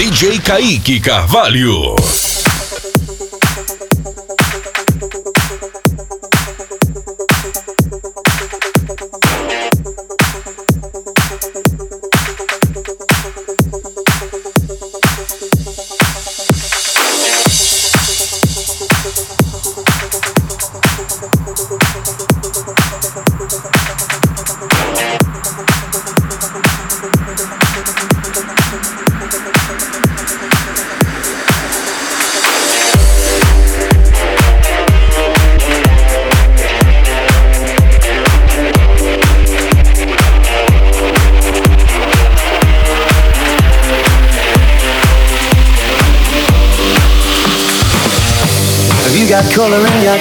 DJ Kaique Carvalho.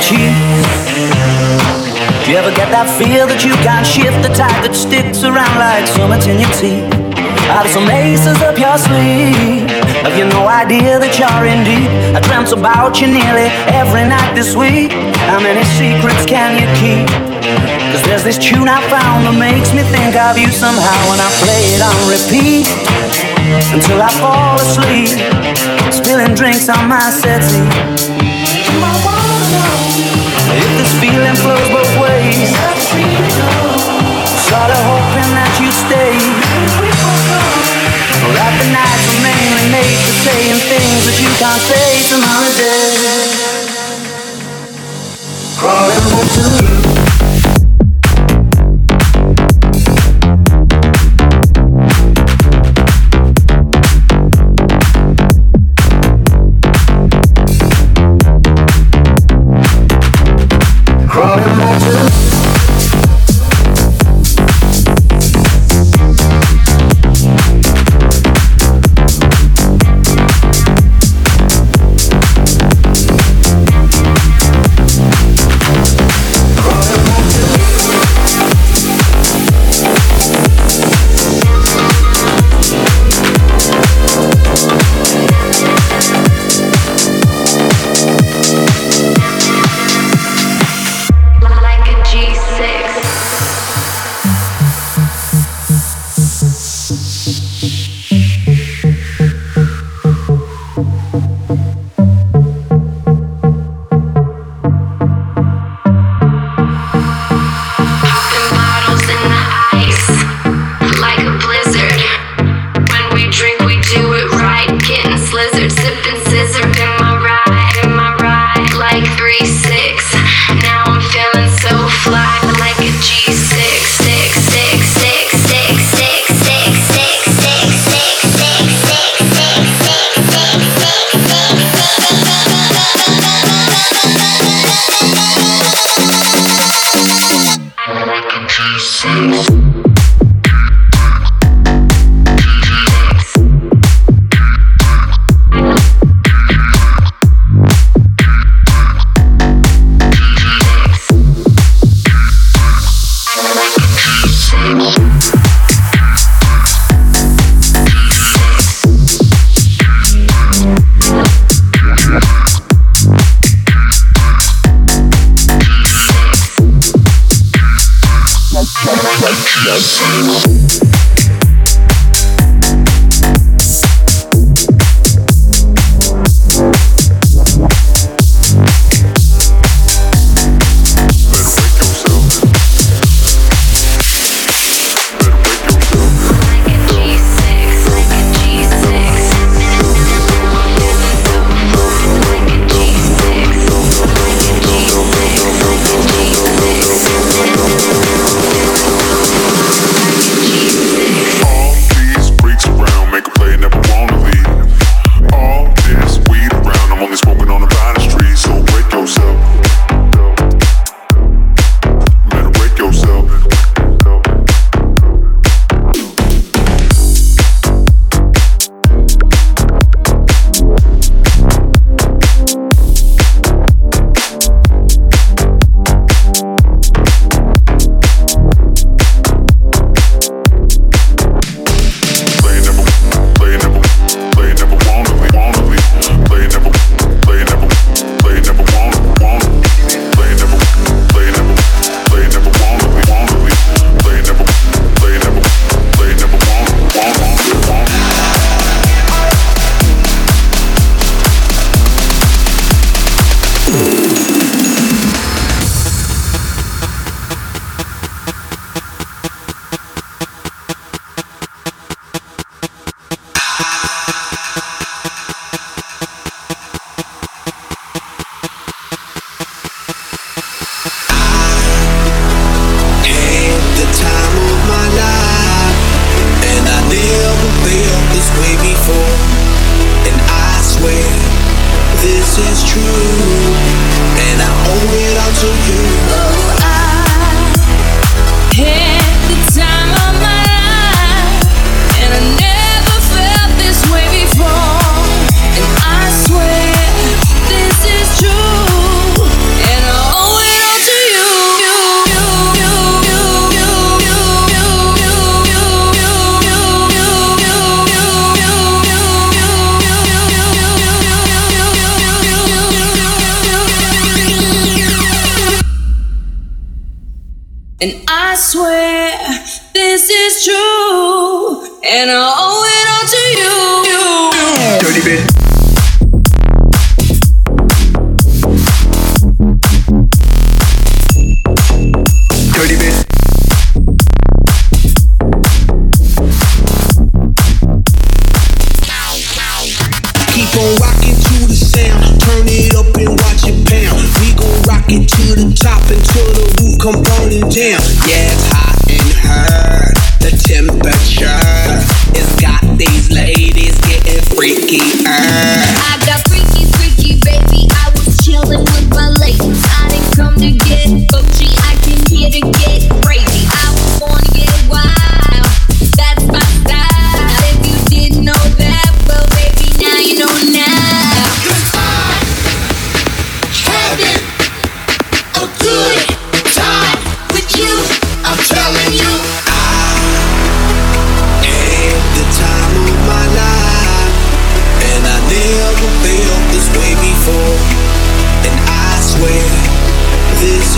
In. Do you ever get that feel that you can't shift the type that sticks around like summits in your teeth? Are there some aces up your sleeve? Have you no idea that you're in deep? I dreamt about you nearly every night this week. How many secrets can you keep? Cause there's this tune I found that makes me think of you somehow when I play it on repeat until I fall asleep, spilling drinks on my settee. This feeling flows both ways, hoping that you stay. The nights are mainly made for saying things that you can't say some holiday. Crawling to you. Yes.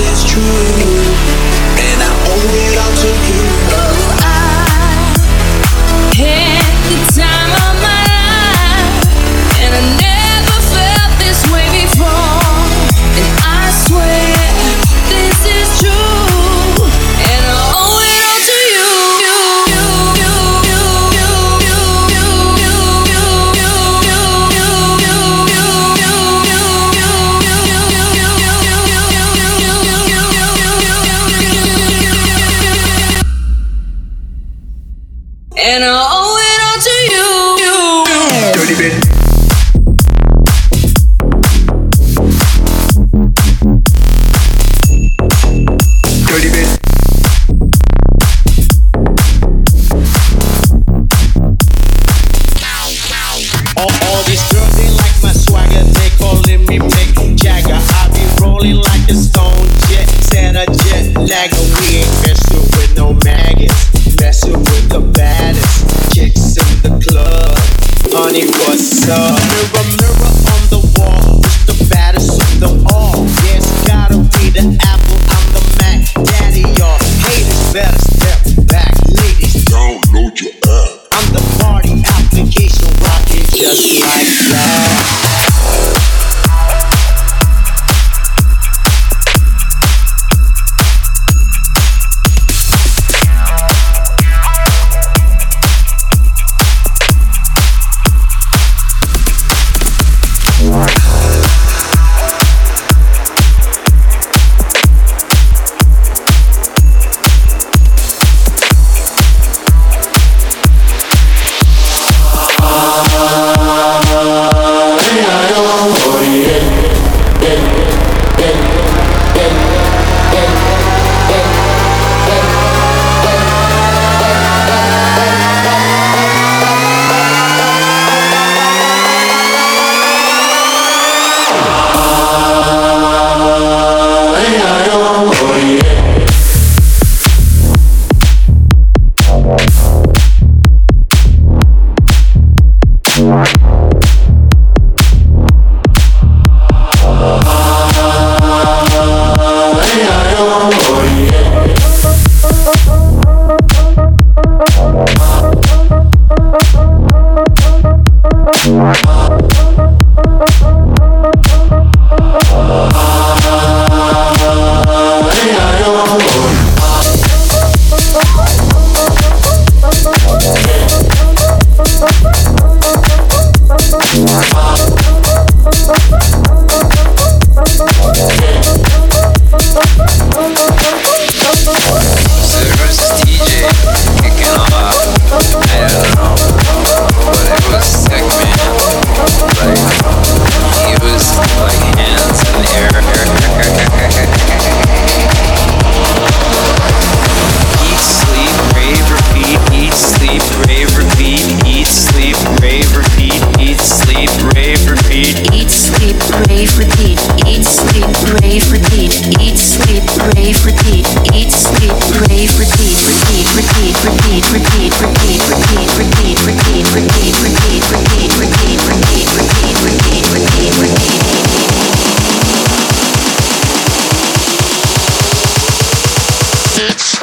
Is true,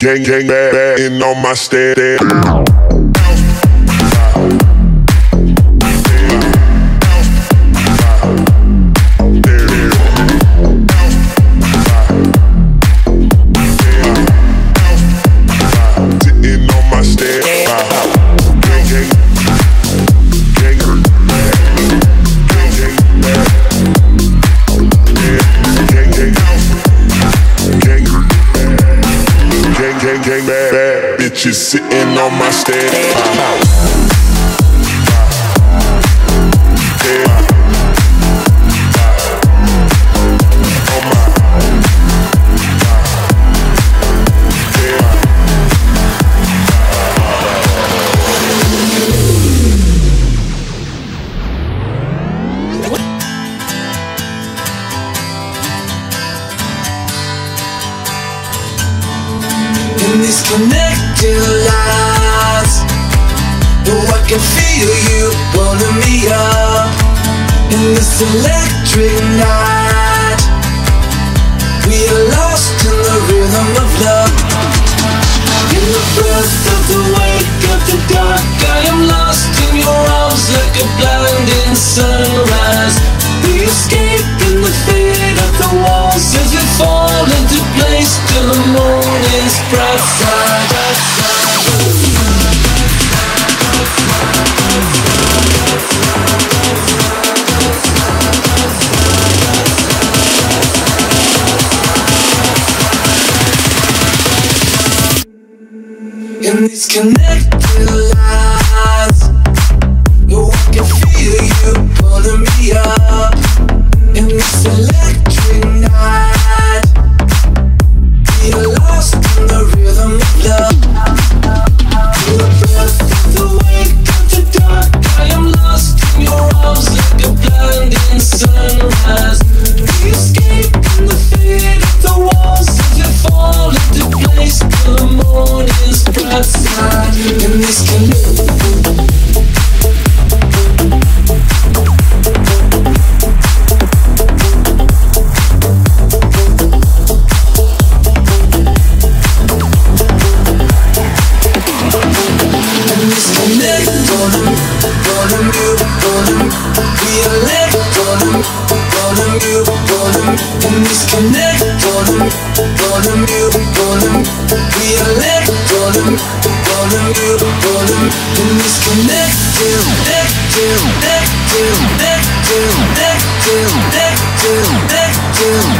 Gang, gang, bad, bad, in on my stand. sitting on my stairs. feel you pulling me up in this electric night. We are lost in the rhythm of love. In the breath of the wake of the dark, I am lost in your arms like a blinding sunrise. We escape in the fade of the walls as we fall into place till the morning's bright side. disconnected. Thank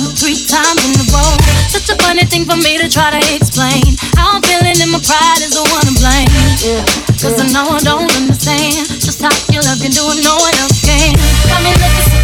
two, three times in a row. Such a funny thing for me to try to explain. How I'm feeling and my pride is the one to blame. Yeah, Cause yeah. I know I don't understand just how your love can do it, no one else can. Got me looking so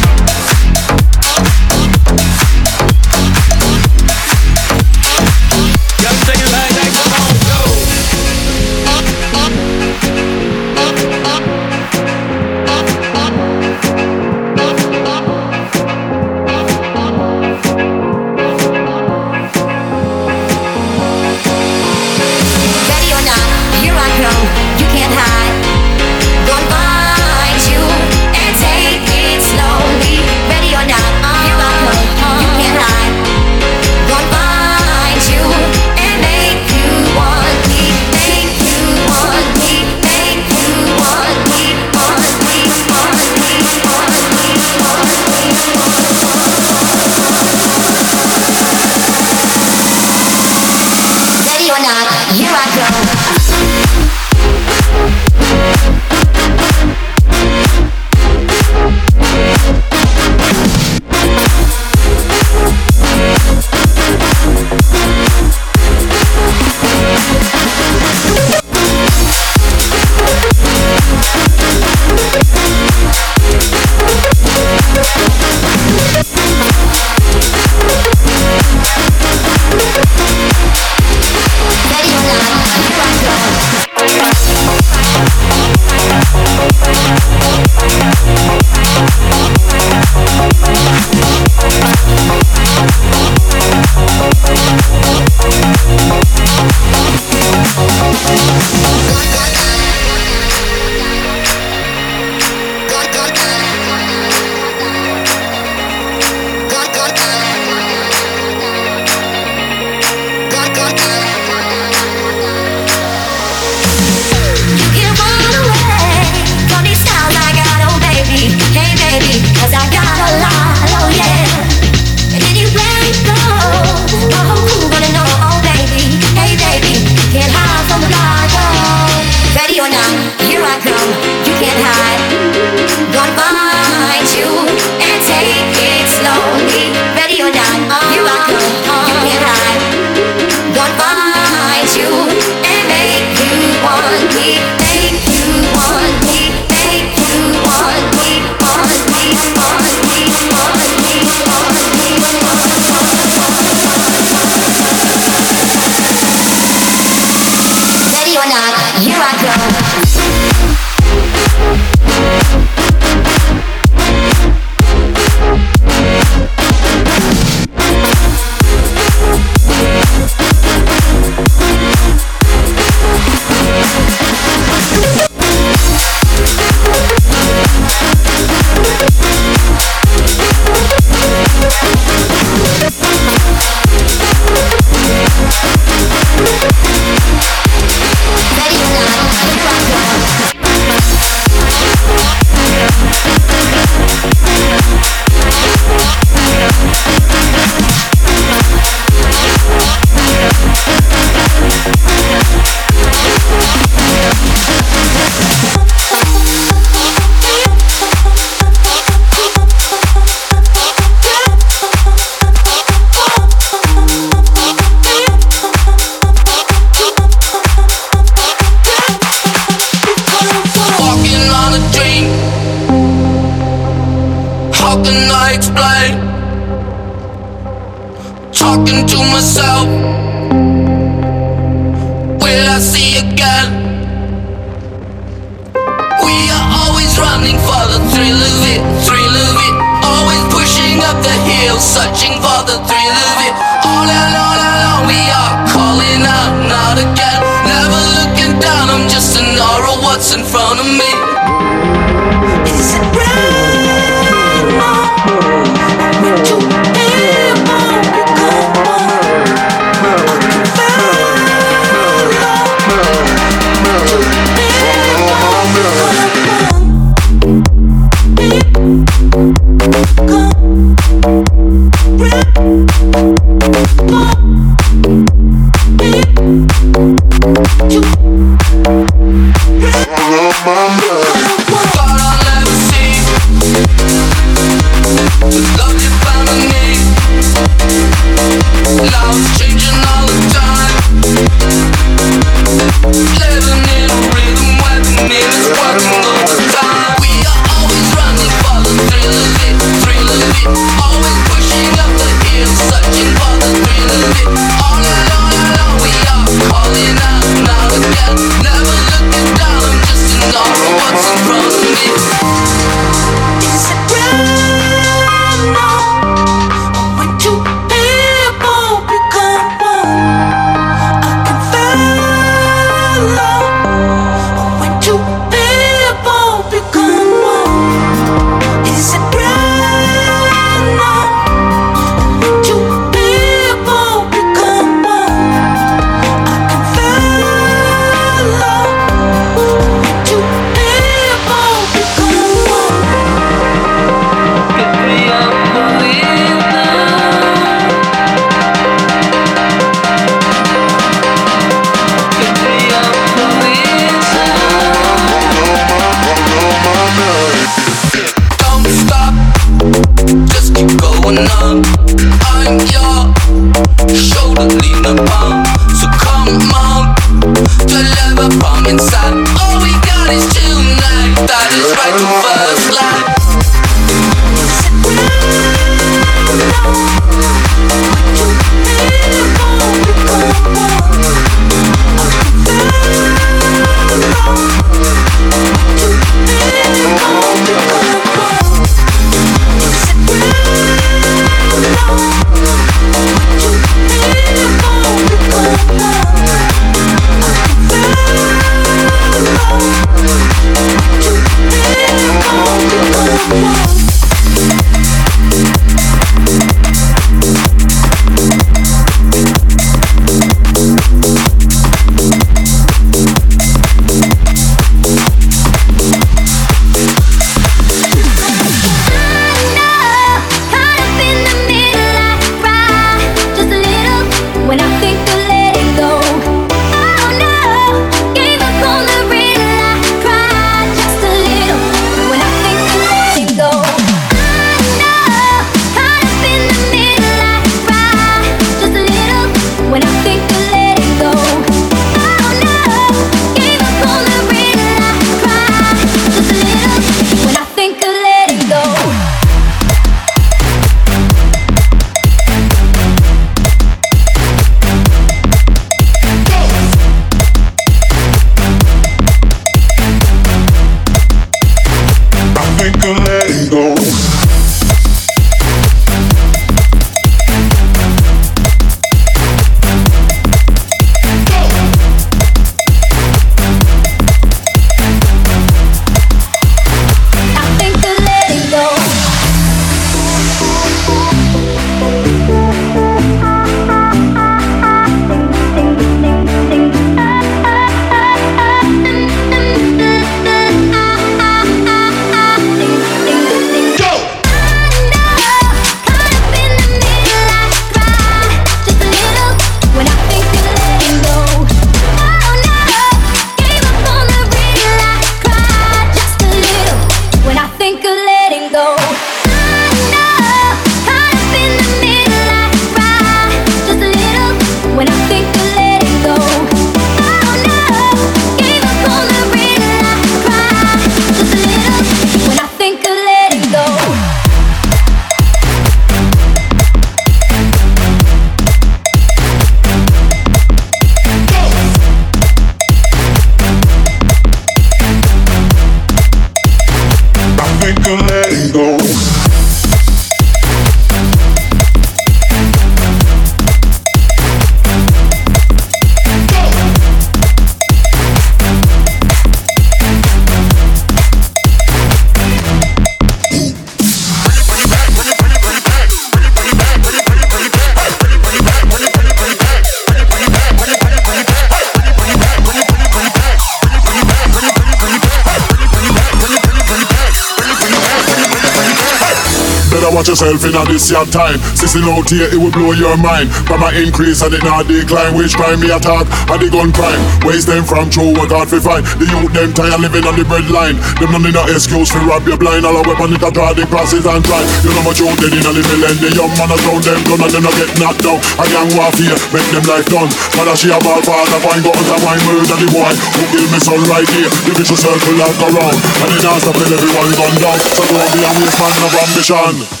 your time. Sissing out here, it will blow your mind. From my increase and it not decline. Which crime me attack? And the gun crime. Waste them from true, what God fi find. The youth them tired living on the breadline. Them none no excuse for rob your blind. All a weapon it a draw the crosses and try. You know much youth dead in a the millennium. The young man around them gun and them not get knocked down. A gang warfare, make them life done. Mother she a ball father, find guns and find murder the boy who kill me son right here. The vicious circle that go round. And it not stop till everyone gone down. So don't be a waste man of ambition.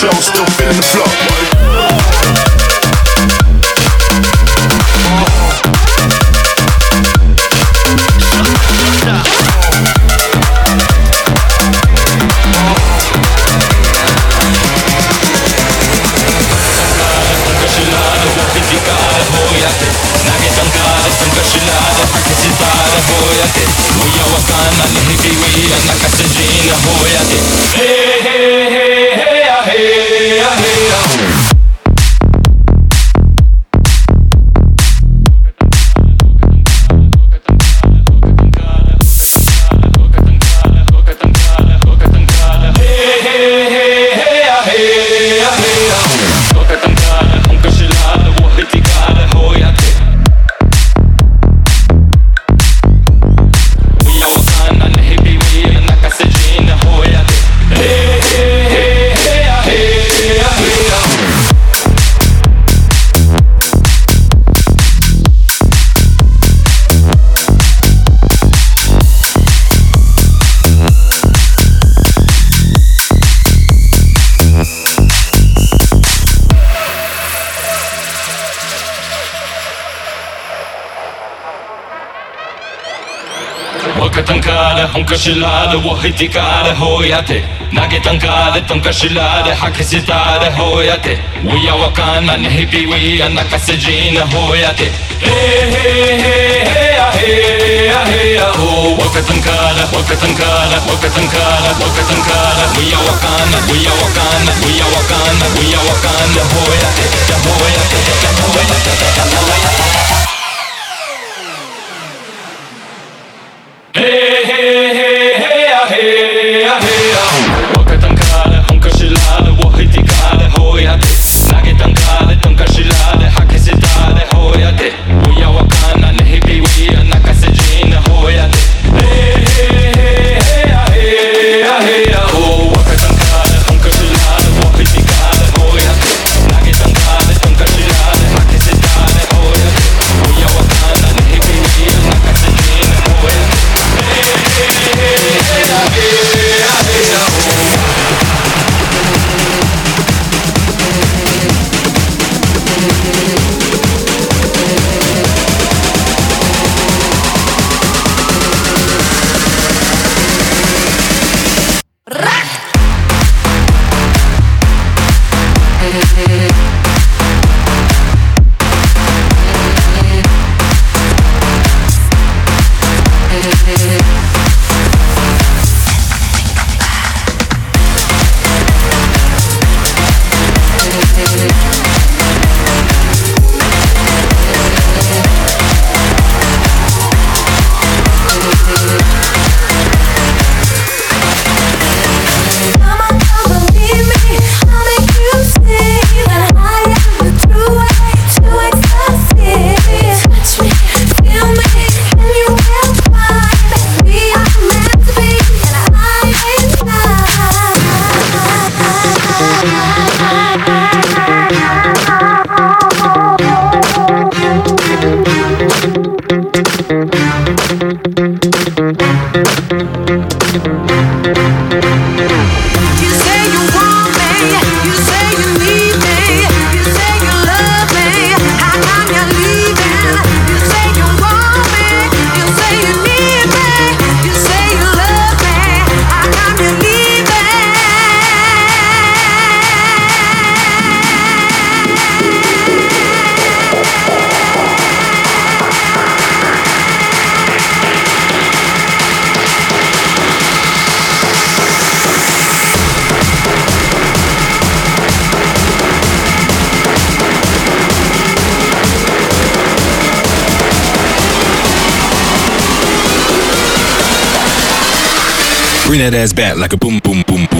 show, still feeling the flow. تنكاله حنك شلاله وهي تكاله هويته ناقي تنكاله تنك شلاله حك ستاله هويته ويا وكان نهبي ويا نكسجين هويته هي هي هي هي هي هو وكتنكاله وكتنكاله وكتنكاله وكتنكاله ويا وكان ويا وكان ويا وكان ويا وكان هويته هويته هويته هويته that ass like a boom, boom, boom, boom.